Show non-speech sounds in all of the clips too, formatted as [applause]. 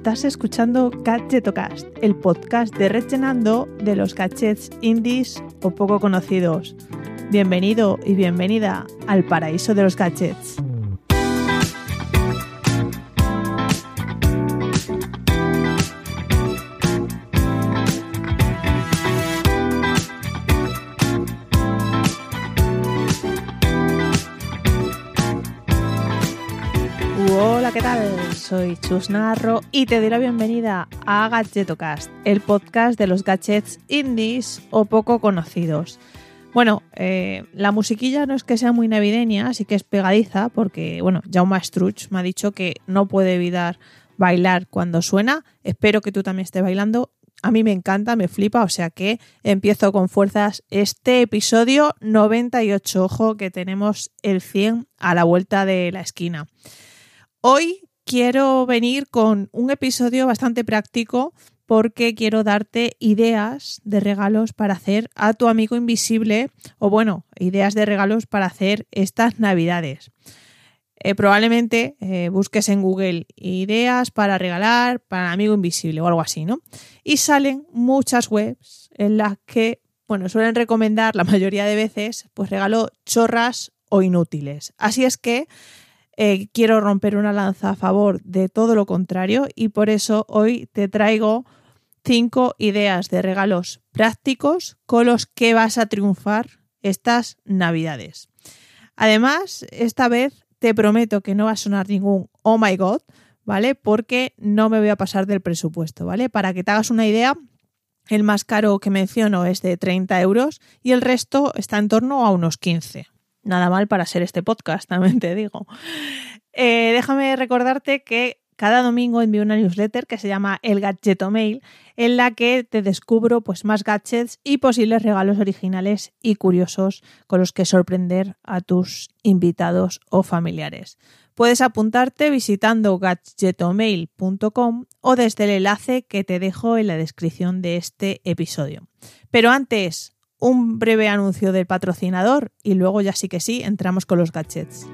Estás escuchando Gadgetocast, el podcast de Rellenando de los gadgets indies o poco conocidos. Bienvenido y bienvenida al paraíso de los gadgets. Soy Chus Narro y te doy la bienvenida a Gadgetocast, el podcast de los gadgets indies o poco conocidos. Bueno, eh, la musiquilla no es que sea muy navideña, así que es pegadiza, porque, bueno, Jaume Struch me ha dicho que no puede evitar bailar cuando suena. Espero que tú también estés bailando. A mí me encanta, me flipa, o sea que empiezo con fuerzas este episodio 98. Ojo que tenemos el 100 a la vuelta de la esquina. Hoy quiero venir con un episodio bastante práctico porque quiero darte ideas de regalos para hacer a tu amigo invisible o bueno, ideas de regalos para hacer estas navidades. Eh, probablemente eh, busques en Google ideas para regalar para amigo invisible o algo así, ¿no? Y salen muchas webs en las que, bueno, suelen recomendar la mayoría de veces, pues regalo chorras o inútiles. Así es que eh, quiero romper una lanza a favor de todo lo contrario y por eso hoy te traigo cinco ideas de regalos prácticos con los que vas a triunfar estas navidades. Además, esta vez te prometo que no va a sonar ningún oh my god, ¿vale? Porque no me voy a pasar del presupuesto, ¿vale? Para que te hagas una idea, el más caro que menciono es de 30 euros y el resto está en torno a unos 15. Nada mal para ser este podcast, también te digo. Eh, déjame recordarte que cada domingo envío una newsletter que se llama El Gadgeto Mail, en la que te descubro pues, más gadgets y posibles regalos originales y curiosos con los que sorprender a tus invitados o familiares. Puedes apuntarte visitando gadgetomail.com o desde el enlace que te dejo en la descripción de este episodio. Pero antes, un breve anuncio del patrocinador y luego ya sí que sí, entramos con los gadgets.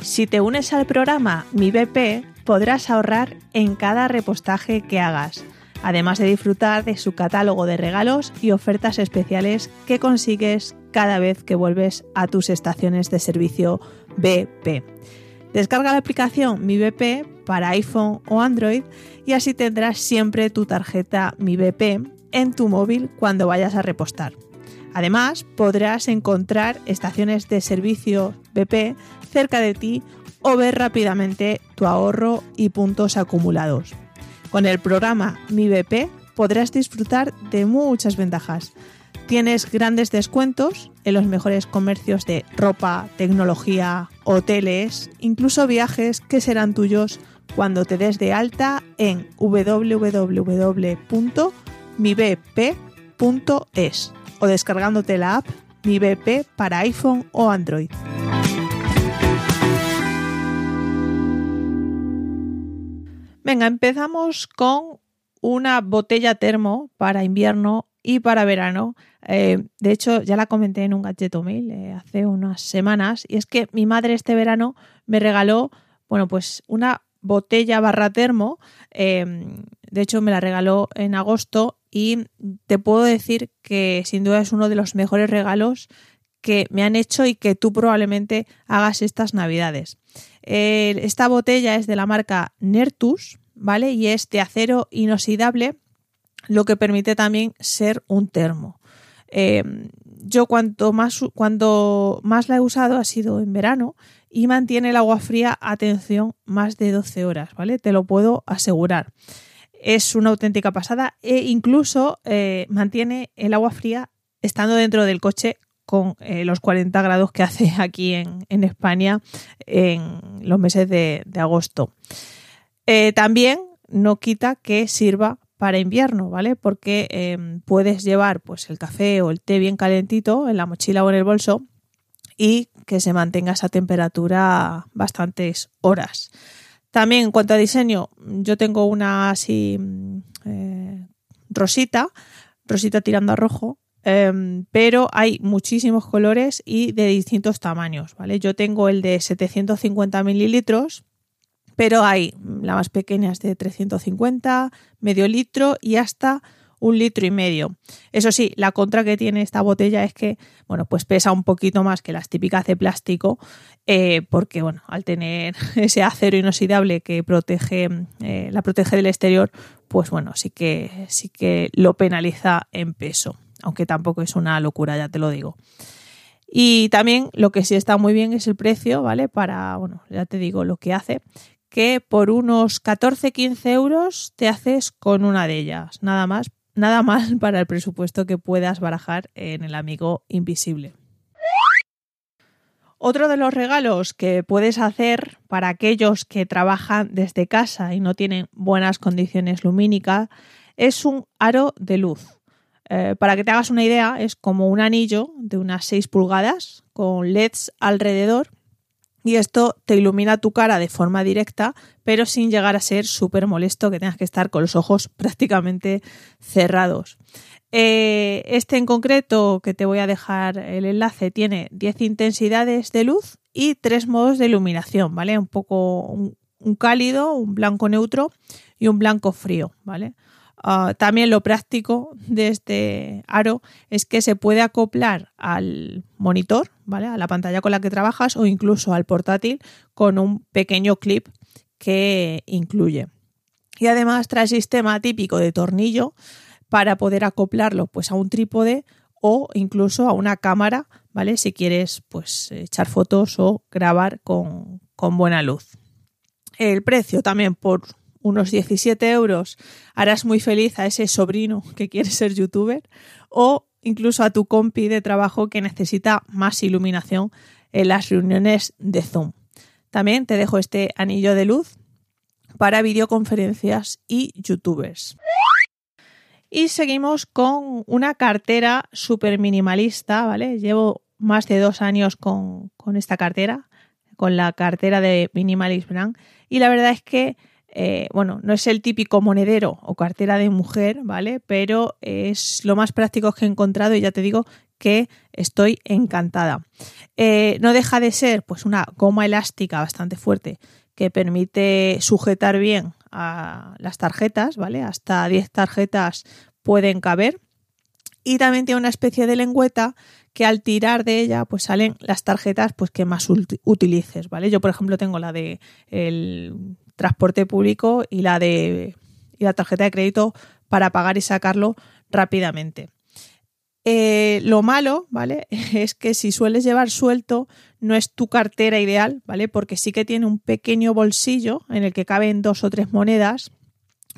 Si te unes al programa Mi BP, podrás ahorrar en cada repostaje que hagas, además de disfrutar de su catálogo de regalos y ofertas especiales que consigues cada vez que vuelves a tus estaciones de servicio BP. Descarga la aplicación Mi BP para iPhone o Android y así tendrás siempre tu tarjeta Mi BP en tu móvil cuando vayas a repostar. Además, podrás encontrar estaciones de servicio BP cerca de ti o ver rápidamente tu ahorro y puntos acumulados. Con el programa Mi BP podrás disfrutar de muchas ventajas. Tienes grandes descuentos en los mejores comercios de ropa, tecnología, hoteles, incluso viajes que serán tuyos cuando te des de alta en www.mibp.es o descargándote la app Mi BP para iPhone o Android. Venga, empezamos con una botella termo para invierno y para verano. Eh, de hecho, ya la comenté en un gadget mail eh, hace unas semanas y es que mi madre este verano me regaló, bueno, pues una botella barra termo. Em, de hecho, me la regaló en agosto y te puedo decir que sin duda es uno de los mejores regalos que me han hecho y que tú probablemente hagas estas navidades. esta botella es de la marca Nertus, ¿vale? Y es de acero inoxidable, lo que permite también ser un termo. Em, yo cuanto más, cuando más la he usado ha sido en verano y mantiene el agua fría, atención, más de 12 horas, ¿vale? Te lo puedo asegurar. Es una auténtica pasada e incluso eh, mantiene el agua fría estando dentro del coche con eh, los 40 grados que hace [laughs] aquí en, España en los meses de, agosto. Eh, también no quita que sirva para invierno, ¿vale? Porque em, puedes llevar pues el café o el té bien calentito en la mochila o en el bolso y que se mantenga esa temperatura bastantes horas. También en cuanto a diseño, yo tengo una así mm, eh, rosita, rosita tirando a rojo, em, pero hay muchísimos colores y de distintos tamaños, ¿vale? Yo tengo el de 750 mililitros, pero hay la más pequeña es de 350, medio litro y hasta un litro y medio. Eso sí, la contra que tiene esta botella es que, bueno, pues pesa un poquito más que las típicas de plástico, eh, porque, bueno, al tener [laughs] ese acero inoxidable que protege, eh, la protege del exterior, pues bueno, sí que, sí que lo penaliza en peso, aunque tampoco es una locura, ya te lo digo. Y también lo que sí está muy bien es el precio, ¿vale? Para, bueno, ya te digo lo que hace, que por unos 14-15 euros te haces con una de ellas, nada más, nada mal [laughs] para el presupuesto que puedas barajar en el amigo invisible. Otro de los regalos que puedes hacer para aquellos que trabajan desde casa y no tienen buenas condiciones lumínicas es un aro de luz. Eh, para que te hagas una idea, es como un anillo de unas 6 pulgadas con LEDs alrededor y esto te ilumina tu cara de forma directa, pero sin llegar a ser súper molesto que tengas que estar con los ojos [laughs] prácticamente cerrados. Eh, este en concreto, que te voy a dejar el enlace, tiene 10 intensidades de luz y 3 modos de iluminación, ¿vale? Un poco un cálido, un blanco neutro y un blanco frío, ¿vale? Ah, también lo práctico de este aro es que se puede acoplar al monitor, ¿vale? A la pantalla con la que trabajas o incluso al portátil con un pequeño clip que incluye. Y además trae sistema típico de tornillo para poder acoplarlo pues a un trípode o incluso a una cámara, ¿vale? Si quieres pues echar fotos o grabar con, con buena luz. El precio también por unos 17 euros harás muy feliz a ese sobrino que quiere ser youtuber o incluso a tu compi de trabajo que necesita más iluminación en las reuniones de Zoom. También te dejo este anillo de luz para videoconferencias y youtubers. Y seguimos con una cartera súper minimalista, ¿vale? Llevo más de dos años con, con, esta cartera, con la cartera de Minimalist Brand, y la verdad es que eh, bueno, no es el típico monedero o cartera de mujer, ¿vale? Pero es lo más práctico que he encontrado y ya te digo que estoy encantada. Eh, no deja de ser pues una goma elástica bastante fuerte que permite sujetar bien a las tarjetas, ¿vale? Hasta 10 tarjetas pueden caber. Y también tiene una especie de lengüeta que al tirar de ella pues salen las tarjetas pues que más utilices, ¿vale? Yo por ejemplo tengo la de el transporte público y la de y la tarjeta de crédito para pagar y sacarlo rápidamente. Eh, lo malo, ¿vale? [laughs] Es que si sueles llevar suelto, no es tu cartera ideal, ¿vale? Porque sí que tiene un pequeño bolsillo en el que caben dos o tres monedas,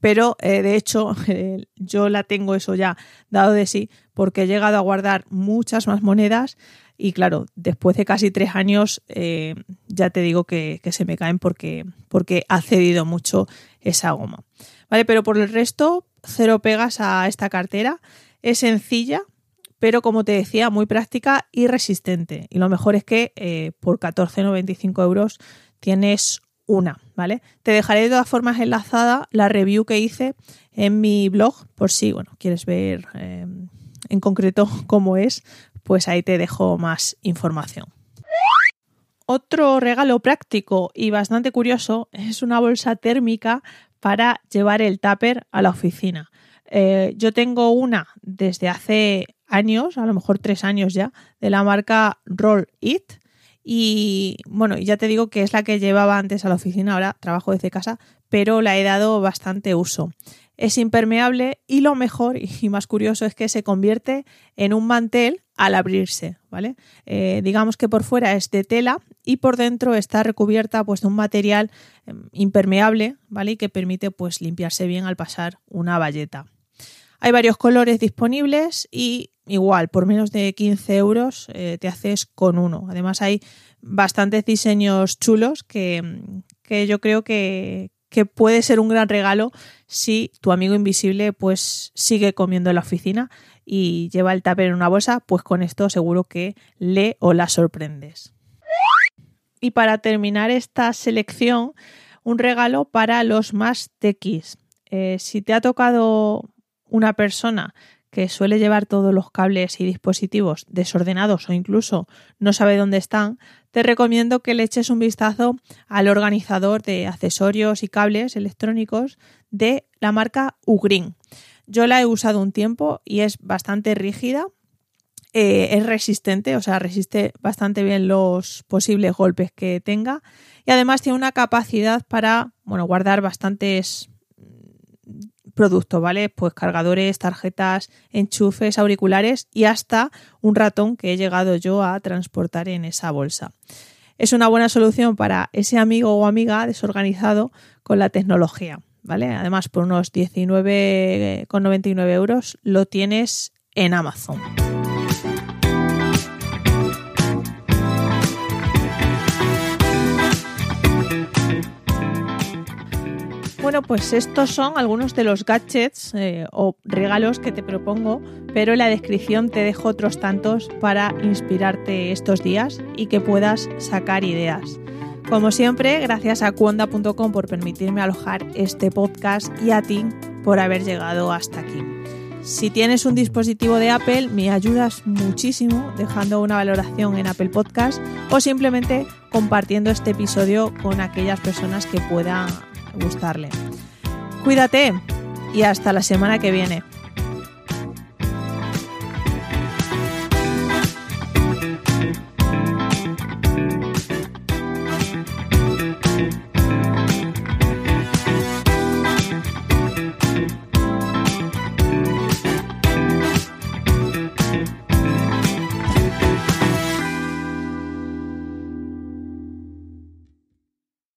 pero eh, de hecho [laughs] yo la tengo eso ya dado de sí, porque he llegado a guardar muchas más monedas y claro, después de casi tres años, eh, ya te digo que, se me caen porque, porque ha cedido mucho esa goma. Vale, pero por el resto, cero pegas a esta cartera. Es sencilla, pero como te decía, muy práctica y resistente. Y lo mejor es que eh, por 14,95 euros tienes una, ¿vale? Te dejaré de todas formas enlazada la review que hice en mi blog, por si, bueno, quieres ver eh, en concreto [laughs] cómo es, pues ahí te dejo más información. Otro regalo práctico y bastante curioso es una bolsa térmica para llevar el tupper a la oficina. Eh, yo tengo una desde hace años, a lo mejor tres años ya, de la marca Roll It. Y bueno, ya te digo que es la que llevaba antes a la oficina, ahora trabajo desde casa, pero la he dado bastante uso es impermeable y lo mejor y más curioso es que se convierte en un mantel al abrirse, ¿vale? Eh, digamos que por fuera es de tela y por dentro está recubierta pues, de un material em, impermeable, ¿vale? Y que permite pues limpiarse bien al pasar una valleta. Hay varios colores disponibles y igual, por menos de 15 euros eh, te haces con uno. Además hay bastantes diseños chulos que, que yo creo que, que puede ser un gran regalo si tu amigo invisible pues sigue comiendo en la oficina y lleva el tupper en una bolsa, pues con esto seguro que le o la sorprendes. Y para terminar esta selección, un regalo para los más tequis. Eh, si te ha tocado una persona que suele llevar todos los cables y dispositivos desordenados o incluso no sabe dónde están, te recomiendo que le eches un vistazo al organizador de accesorios y cables electrónicos de la marca Ugreen. Yo la he usado un tiempo y es bastante rígida, eh, es resistente, o sea, resiste bastante bien los posibles golpes que tenga y además tiene una capacidad para, bueno, guardar bastantes productos, ¿vale? Pues cargadores, tarjetas, enchufes, auriculares y hasta un ratón que he llegado yo a transportar en esa bolsa. Es una buena solución para ese amigo o amiga desorganizado con la tecnología, ¿vale? Además, por unos 19,99 euros lo tienes en Amazon. Pues estos son algunos de los gadgets eh, o regalos que te propongo, pero en la descripción te dejo otros tantos para inspirarte estos días y que puedas sacar ideas. Como siempre, gracias a cuonda.com por permitirme alojar este podcast y a ti por haber llegado hasta aquí. Si tienes un dispositivo de Apple, me ayudas muchísimo dejando una valoración en Apple Podcast o simplemente compartiendo este episodio con aquellas personas que puedan gustarle. Cuídate y hasta la semana que viene.